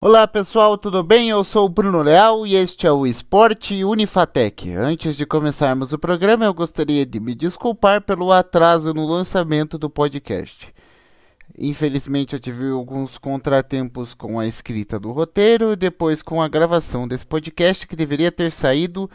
Olá pessoal, tudo bem? Eu sou o Bruno Leal e este é o Esporte Unifatec. Antes de começarmos o programa, eu gostaria de me desculpar pelo atraso no lançamento do podcast. Infelizmente, eu tive alguns contratempos com a escrita do roteiro e depois com a gravação desse podcast que deveria ter saído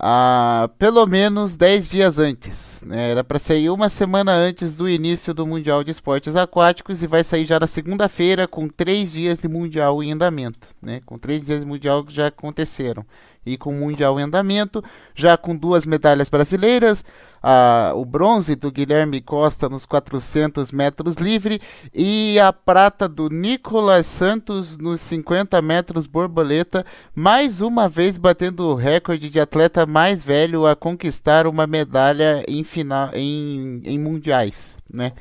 há pelo menos 10 dias antes. Né? Era para sair uma semana antes do início do Mundial de Esportes Aquáticos e vai sair já na segunda-feira com três dias de Mundial em andamento. Né? Com três dias de Mundial que já aconteceram e com o Mundial em andamento, já com duas medalhas brasileiras, a, o bronze do Guilherme Costa nos 400 metros livre e a prata do Nicolas Santos nos 50 metros borboleta, mais uma vez batendo o recorde de atleta mais velho a conquistar uma medalha em, final, em, em mundiais, né?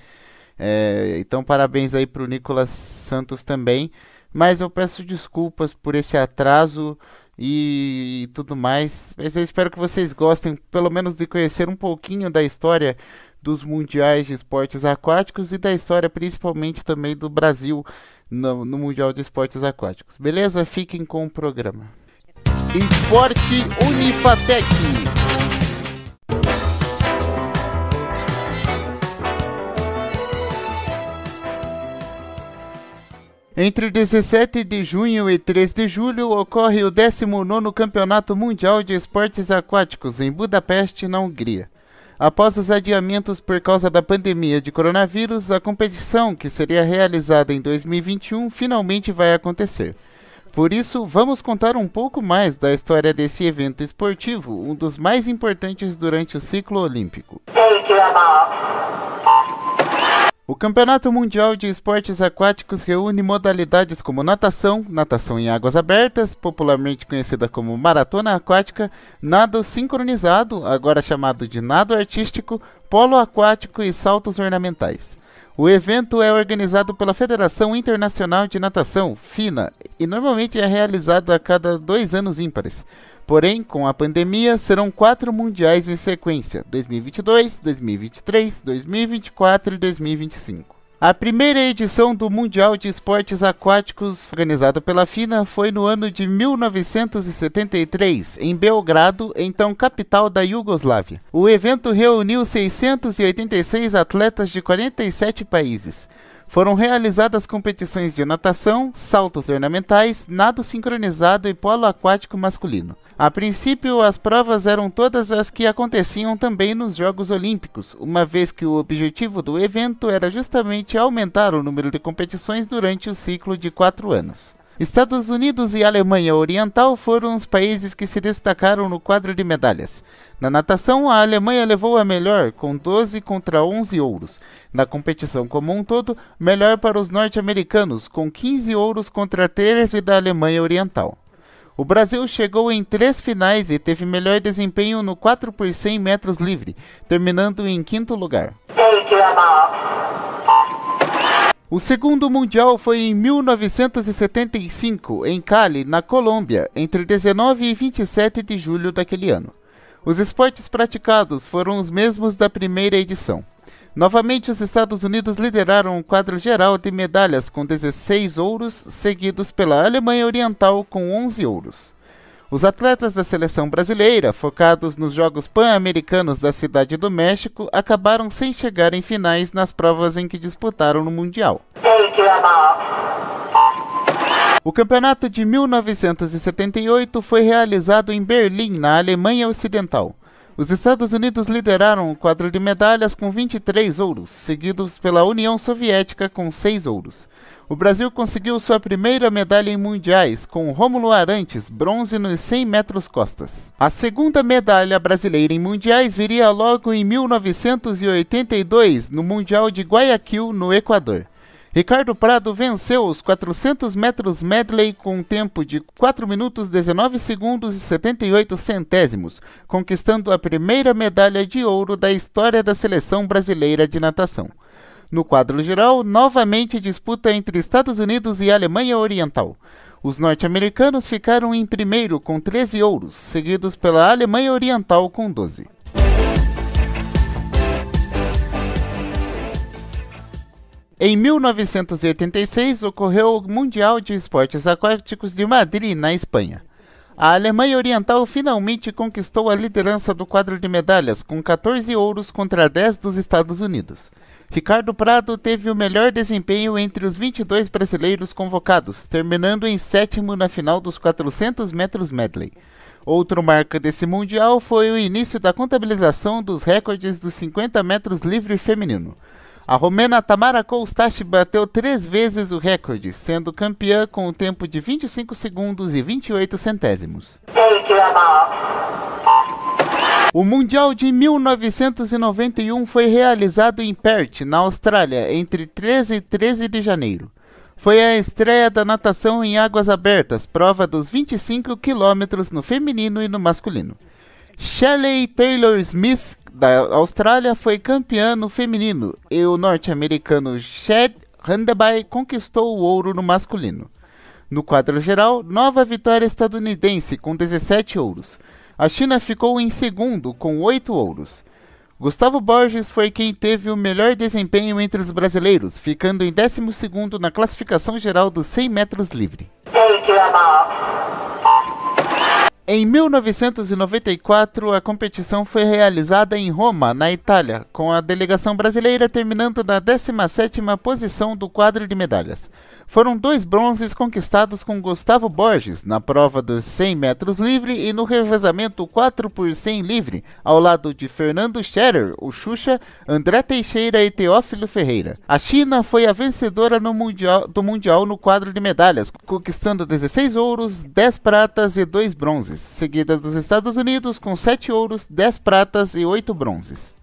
É, então parabéns aí para o Nicolas Santos também, mas eu peço desculpas por esse atraso e tudo mais. Mas eu espero que vocês gostem, pelo menos, de conhecer um pouquinho da história dos mundiais de esportes aquáticos e da história principalmente também do Brasil no, no Mundial de Esportes Aquáticos. Beleza? Fiquem com o programa. Esporte Unifatec. Entre 17 de junho e 3 de julho ocorre o 19º Campeonato Mundial de Esportes Aquáticos em Budapeste, na Hungria. Após os adiamentos por causa da pandemia de coronavírus, a competição, que seria realizada em 2021, finalmente vai acontecer. Por isso, vamos contar um pouco mais da história desse evento esportivo, um dos mais importantes durante o ciclo olímpico. O Campeonato Mundial de Esportes Aquáticos reúne modalidades como natação, natação em águas abertas, popularmente conhecida como maratona aquática, nado sincronizado, agora chamado de nado artístico, polo aquático e saltos ornamentais. O evento é organizado pela Federação Internacional de Natação, FINA, e normalmente é realizado a cada dois anos ímpares. Porém, com a pandemia, serão quatro mundiais em sequência: 2022, 2023, 2024 e 2025. A primeira edição do Mundial de Esportes Aquáticos, organizado pela FINA, foi no ano de 1973, em Belgrado, então capital da Iugoslávia. O evento reuniu 686 atletas de 47 países. Foram realizadas competições de natação, saltos ornamentais, nado sincronizado e polo aquático masculino. A princípio, as provas eram todas as que aconteciam também nos Jogos Olímpicos, uma vez que o objetivo do evento era justamente aumentar o número de competições durante o ciclo de quatro anos. Estados Unidos e Alemanha Oriental foram os países que se destacaram no quadro de medalhas. Na natação, a Alemanha levou a melhor, com 12 contra 11 ouros. Na competição como um todo, melhor para os norte-americanos, com 15 ouros contra 13 da Alemanha Oriental. O Brasil chegou em três finais e teve melhor desempenho no 4 por 100 metros livre, terminando em quinto lugar. O segundo mundial foi em 1975, em Cali, na Colômbia, entre 19 e 27 de julho daquele ano. Os esportes praticados foram os mesmos da primeira edição. Novamente, os Estados Unidos lideraram o quadro geral de medalhas com 16 ouros, seguidos pela Alemanha Oriental com 11 ouros. Os atletas da seleção brasileira, focados nos Jogos Pan-Americanos da Cidade do México, acabaram sem chegar em finais nas provas em que disputaram no Mundial. O campeonato de 1978 foi realizado em Berlim, na Alemanha Ocidental. Os Estados Unidos lideraram o quadro de medalhas com 23 ouros, seguidos pela União Soviética com 6 ouros. O Brasil conseguiu sua primeira medalha em mundiais, com Rômulo Arantes, bronze nos 100 metros costas. A segunda medalha brasileira em mundiais viria logo em 1982, no Mundial de Guayaquil, no Equador. Ricardo Prado venceu os 400 metros medley com um tempo de 4 minutos 19 segundos e 78 centésimos, conquistando a primeira medalha de ouro da história da seleção brasileira de natação. No quadro geral, novamente disputa entre Estados Unidos e Alemanha Oriental. Os norte-americanos ficaram em primeiro com 13 ouros, seguidos pela Alemanha Oriental com 12. Em 1986 ocorreu o Mundial de Esportes Aquáticos de Madrid, na Espanha. A Alemanha Oriental finalmente conquistou a liderança do quadro de medalhas, com 14 ouros contra 10 dos Estados Unidos. Ricardo Prado teve o melhor desempenho entre os 22 brasileiros convocados, terminando em sétimo na final dos 400 metros medley. Outro marco desse Mundial foi o início da contabilização dos recordes dos 50 metros livre feminino. A romena Tamara Koustache bateu três vezes o recorde, sendo campeã com o tempo de 25 segundos e 28 centésimos. O Mundial de 1991 foi realizado em Perth, na Austrália, entre 13 e 13 de janeiro. Foi a estreia da natação em águas abertas, prova dos 25 quilômetros no feminino e no masculino. Shelley Taylor Smith da Austrália foi campeã no feminino e o norte-americano Chad Handeby conquistou o ouro no masculino. No quadro geral, nova vitória estadunidense com 17 ouros. A China ficou em segundo com 8 ouros. Gustavo Borges foi quem teve o melhor desempenho entre os brasileiros, ficando em 12 na classificação geral dos 100 metros livre. Em 1994, a competição foi realizada em Roma, na Itália, com a delegação brasileira terminando na 17ª posição do quadro de medalhas. Foram dois bronzes conquistados com Gustavo Borges na prova dos 100 metros livre e no revezamento 4 por 100 livre, ao lado de Fernando Scherer, o Xuxa, André Teixeira e Teófilo Ferreira. A China foi a vencedora mundial, do Mundial no quadro de medalhas, conquistando 16 ouros, 10 pratas e 2 bronzes seguida dos Estados Unidos com 7 ouros, 10 pratas e 8 bronzes.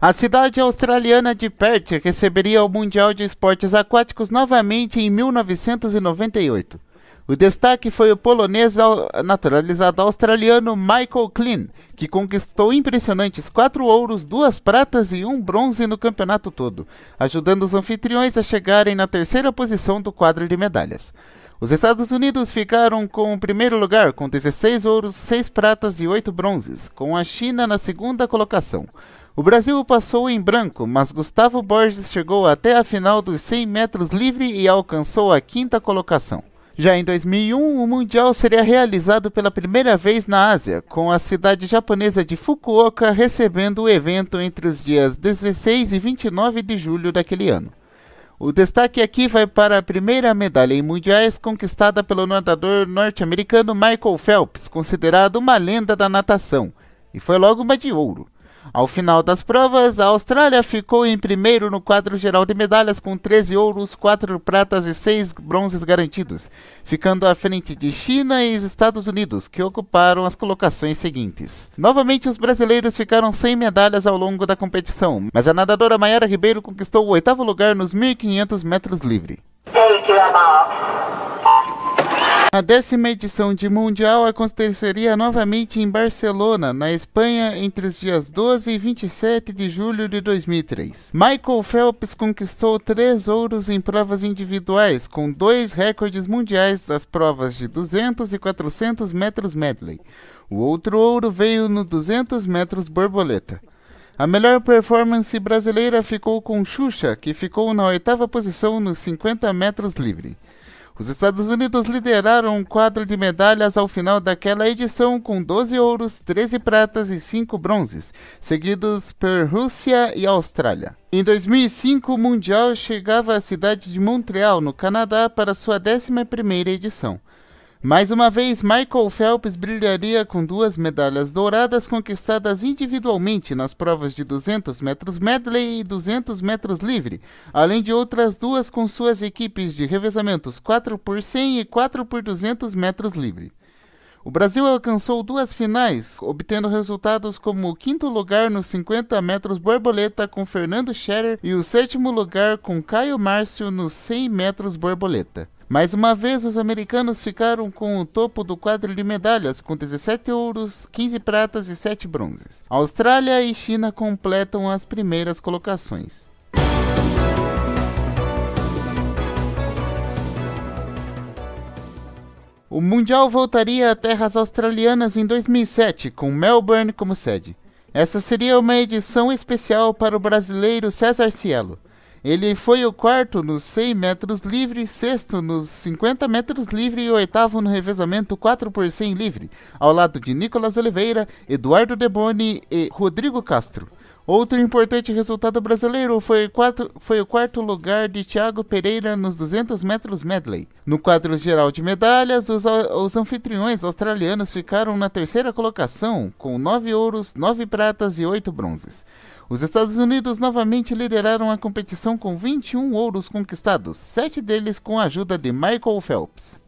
A cidade australiana de Perth receberia o Mundial de Esportes Aquáticos novamente em 1998. O destaque foi o polonês naturalizado australiano Michael Klein, que conquistou impressionantes quatro ouros, duas pratas e um bronze no campeonato todo, ajudando os anfitriões a chegarem na terceira posição do quadro de medalhas. Os Estados Unidos ficaram com o primeiro lugar, com 16 ouros, 6 pratas e 8 bronzes, com a China na segunda colocação. O Brasil passou em branco, mas Gustavo Borges chegou até a final dos 100 metros livre e alcançou a quinta colocação. Já em 2001, o Mundial seria realizado pela primeira vez na Ásia, com a cidade japonesa de Fukuoka recebendo o evento entre os dias 16 e 29 de julho daquele ano. O destaque aqui vai para a primeira medalha em mundiais conquistada pelo nadador norte-americano Michael Phelps, considerado uma lenda da natação, e foi logo uma de ouro. Ao final das provas, a Austrália ficou em primeiro no quadro geral de medalhas com 13 ouros, 4 pratas e 6 bronzes garantidos, ficando à frente de China e Estados Unidos, que ocuparam as colocações seguintes. Novamente, os brasileiros ficaram sem medalhas ao longo da competição, mas a nadadora Mayara Ribeiro conquistou o oitavo lugar nos 1.500 metros livre. A décima edição de Mundial aconteceria novamente em Barcelona, na Espanha, entre os dias 12 e 27 de julho de 2003. Michael Phelps conquistou três ouros em provas individuais, com dois recordes mundiais das provas de 200 e 400 metros medley. O outro ouro veio no 200 metros borboleta. A melhor performance brasileira ficou com Xuxa, que ficou na oitava posição nos 50 metros livre. Os Estados Unidos lideraram um quadro de medalhas ao final daquela edição com 12 ouros, 13 pratas e 5 bronzes, seguidos por Rússia e Austrália. Em 2005, o Mundial chegava à cidade de Montreal, no Canadá, para sua 11ª edição. Mais uma vez, Michael Phelps brilharia com duas medalhas douradas conquistadas individualmente nas provas de 200 metros medley e 200 metros livre, além de outras duas com suas equipes de revezamentos 4 por 100 e 4 por 200 metros livre. O Brasil alcançou duas finais, obtendo resultados como o quinto lugar nos 50 metros borboleta com Fernando Scherer e o sétimo lugar com Caio Márcio nos 100 metros borboleta. Mais uma vez, os americanos ficaram com o topo do quadro de medalhas, com 17 ouros, 15 pratas e 7 bronzes. Austrália e China completam as primeiras colocações. O Mundial voltaria a terras australianas em 2007, com Melbourne como sede. Essa seria uma edição especial para o brasileiro César Cielo. Ele foi o quarto nos 100 metros livre, sexto nos 50 metros livre e oitavo no revezamento 4 por 100 livre, ao lado de Nicolas Oliveira, Eduardo Deboni e Rodrigo Castro. Outro importante resultado brasileiro foi, quatro, foi, o quarto lugar de Thiago Pereira nos 200 metros medley. No quadro geral de medalhas, os, os anfitriões australianos ficaram na terceira colocação, com 9 ouros, 9 pratas e 8 bronzes. Os Estados Unidos novamente lideraram a competição com 21 ouros conquistados, sete deles com a ajuda de Michael Phelps.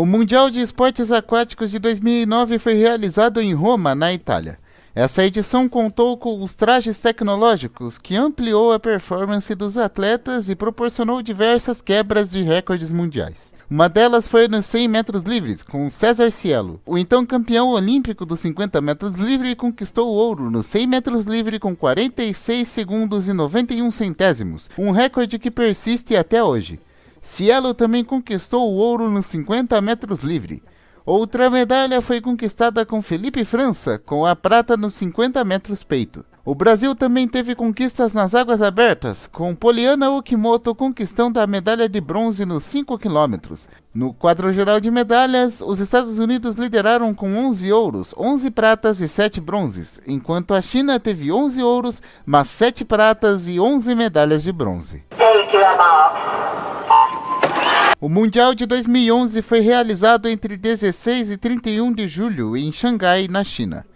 O Mundial de Esportes Aquáticos de 2009 foi realizado em Roma, na Itália. Essa edição contou com os trajes tecnológicos, que ampliou a performance dos atletas e proporcionou diversas quebras de recordes mundiais. Uma delas foi nos 100 metros livres, com César Cielo. O então campeão olímpico dos 50 metros livre conquistou o ouro nos 100 metros livre com 46 segundos e 91 centésimos, um recorde que persiste até hoje. Cielo também conquistou o ouro nos 50 metros livre. Outra medalha foi conquistada com Felipe França, com a prata nos 50 metros peito. O Brasil também teve conquistas nas águas abertas, com Poliana Okimoto conquistando a medalha de bronze nos 5 quilômetros. No quadro geral de medalhas, os Estados Unidos lideraram com 11 ouros, 11 pratas e 7 bronzes, enquanto a China teve 11 ouros, mas 7 pratas e 11 medalhas de bronze. O Mundial de 2011 foi realizado entre 16 e 31 de julho em Xangai, na China.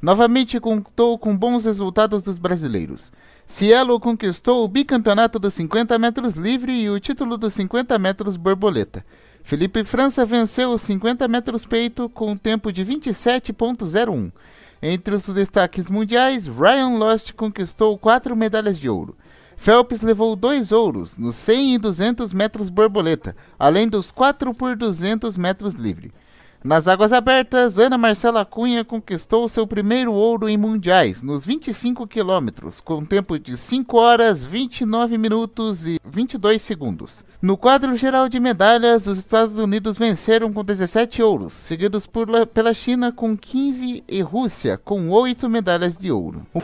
Novamente contou com bons resultados dos brasileiros. Cielo conquistou o bicampeonato dos 50 metros livre e o título dos 50 metros borboleta. Felipe França venceu os 50 metros peito com um tempo de 27.01. Entre os destaques mundiais, Ryan Lost conquistou quatro medalhas de ouro. Phelps levou dois ouros nos 100 e 200 metros borboleta, além dos 4 por 200 metros livre. Nas águas abertas, Ana Marcela Cunha conquistou seu primeiro ouro em mundiais, nos 25 quilômetros, com tempo de 5 horas, 29 minutos e 22 segundos. No quadro geral de medalhas, os Estados Unidos venceram com 17 ouros, seguidos por, pela China com 15 e Rússia com 8 medalhas de ouro. O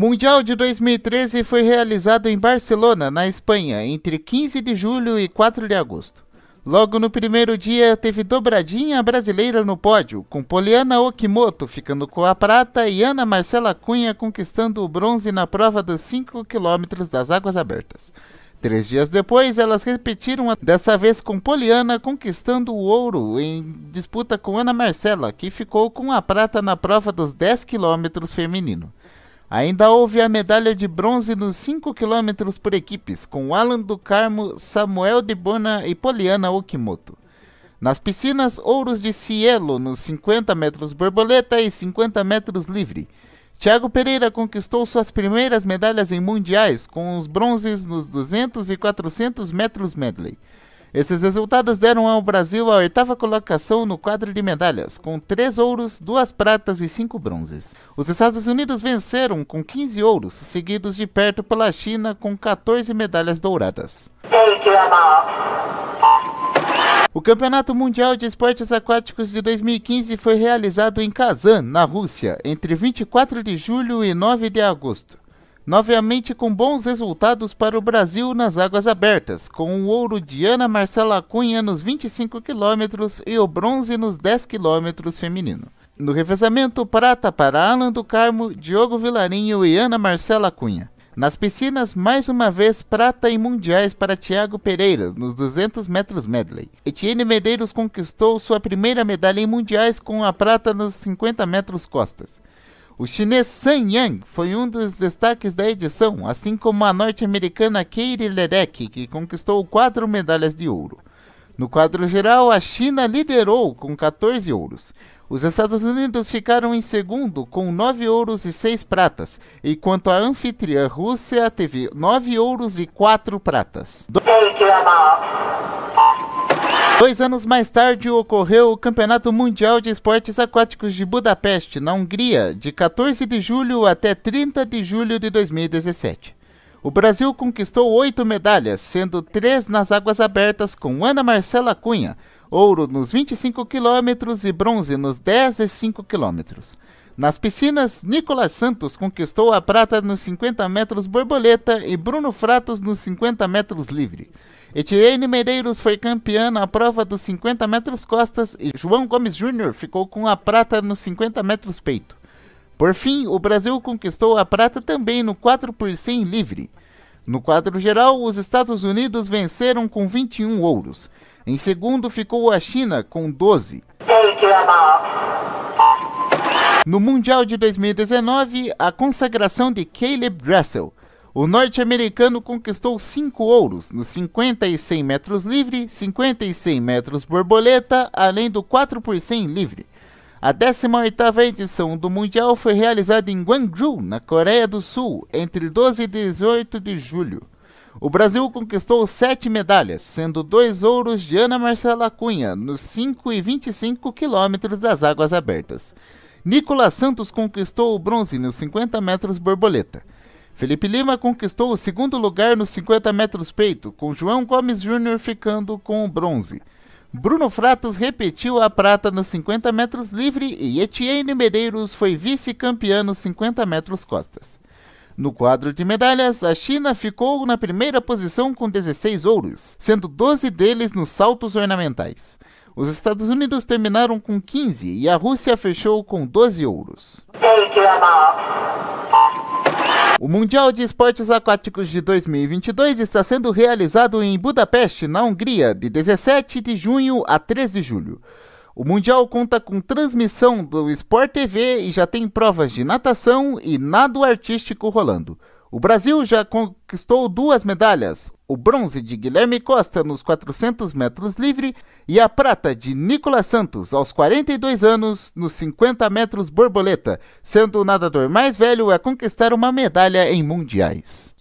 Mundial de 2013 foi realizado em Barcelona, na Espanha, entre 15 de julho e 4 de agosto. Logo no primeiro dia, teve dobradinha brasileira no pódio, com Poliana Okimoto ficando com a prata e Ana Marcela Cunha conquistando o bronze na prova dos 5 quilômetros das águas abertas. Três dias depois, elas repetiram, dessa vez com Poliana conquistando o ouro em disputa com Ana Marcela, que ficou com a prata na prova dos 10 quilômetros feminino. Ainda houve a medalha de bronze nos 5 km por equipes, com Alan do Carmo, Samuel de Bona e Poliana Okimoto. Nas piscinas, ouros de Cielo nos 50 metros borboleta e 50 metros livre. Thiago Pereira conquistou suas primeiras medalhas em mundiais, com os bronzes nos 200 e 400 metros medley. Esses resultados deram ao Brasil a oitava colocação no quadro de medalhas, com três ouros, duas pratas e cinco bronzes. Os Estados Unidos venceram com 15 ouros, seguidos de perto pela China com 14 medalhas douradas. O Campeonato Mundial de Esportes Aquáticos de 2015 foi realizado em Kazan, na Rússia, entre 24 de julho e 9 de agosto novamente com bons resultados para o Brasil nas águas abertas, com o ouro de Ana Marcela Cunha nos 25 quilômetros e o bronze nos 10 quilômetros feminino. No revezamento, prata para Alan do Carmo, Diogo Vilarinho e Ana Marcela Cunha. Nas piscinas, mais uma vez, prata em mundiais para Thiago Pereira, nos 200 metros medley. Etienne Medeiros conquistou sua primeira medalha em mundiais com a prata nos 50 metros costas. O chinês Sun Yang foi um dos destaques da edição, assim como a norte-americana Katie Ledeck, que conquistou quatro medalhas de ouro. No quadro geral, a China liderou com 14 ouros. Os Estados Unidos ficaram em segundo com 9 ouros e 6 pratas, enquanto a anfitriã Rússia teve 9 ouros e 4 pratas. Dois anos mais tarde ocorreu o Campeonato Mundial de Esportes Aquáticos de Budapeste, na Hungria, de 14 de julho até 30 de julho de 2017. O Brasil conquistou oito medalhas, sendo três nas águas abertas com Ana Marcela Cunha, ouro nos 25 quilômetros e bronze nos 10 e 5 quilômetros. Nas piscinas, Nicolas Santos conquistou a prata nos 50 metros borboleta e Bruno Fratos nos 50 metros livre. Etienne Medeiros foi campeã na prova dos 50 metros costas e João Gomes Júnior ficou com a prata nos 50 metros peito. Por fim, o Brasil conquistou a prata também no 4 por 100 livre. No quadro geral, os Estados Unidos venceram com 21 ouros. Em segundo ficou a China com 12. No Mundial de 2019, a consagração de Caleb Dressel. O norte-americano conquistou cinco ouros nos 50 e 100 metros livre, 50 e 100 metros borboleta, além do 4 por 100 livre. A 18ª edição do Mundial foi realizada em Gwangju, na Coreia do Sul, entre 12 e 18 de julho. O Brasil conquistou sete medalhas, sendo dois ouros de Ana Marcela Cunha nos 5 e 25 quilômetros das águas abertas. Nicolas Santos conquistou o bronze nos 50 metros borboleta. Felipe Lima conquistou o segundo lugar nos 50 metros peito, com João Gomes Júnior ficando com o bronze. Bruno Fratos repetiu a prata nos 50 metros livre e Etienne Medeiros foi vice-campeão nos 50 metros costas. No quadro de medalhas, a China ficou na primeira posição com 16 ouros, sendo 12 deles nos saltos ornamentais. Os Estados Unidos terminaram com 15 e a Rússia fechou com 12 ouros. O Mundial de Esportes Aquáticos de 2022 está sendo realizado em Budapeste, na Hungria, de 17 de junho a 13 de julho. O Mundial conta com transmissão do Sport TV e já tem provas de natação e nado artístico rolando. O Brasil já conquistou duas medalhas: o bronze de Guilherme Costa nos 400 metros livre e a prata de Nicolas Santos aos 42 anos nos 50 metros borboleta, sendo o nadador mais velho a conquistar uma medalha em mundiais.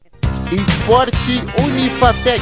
Esporte Unifatec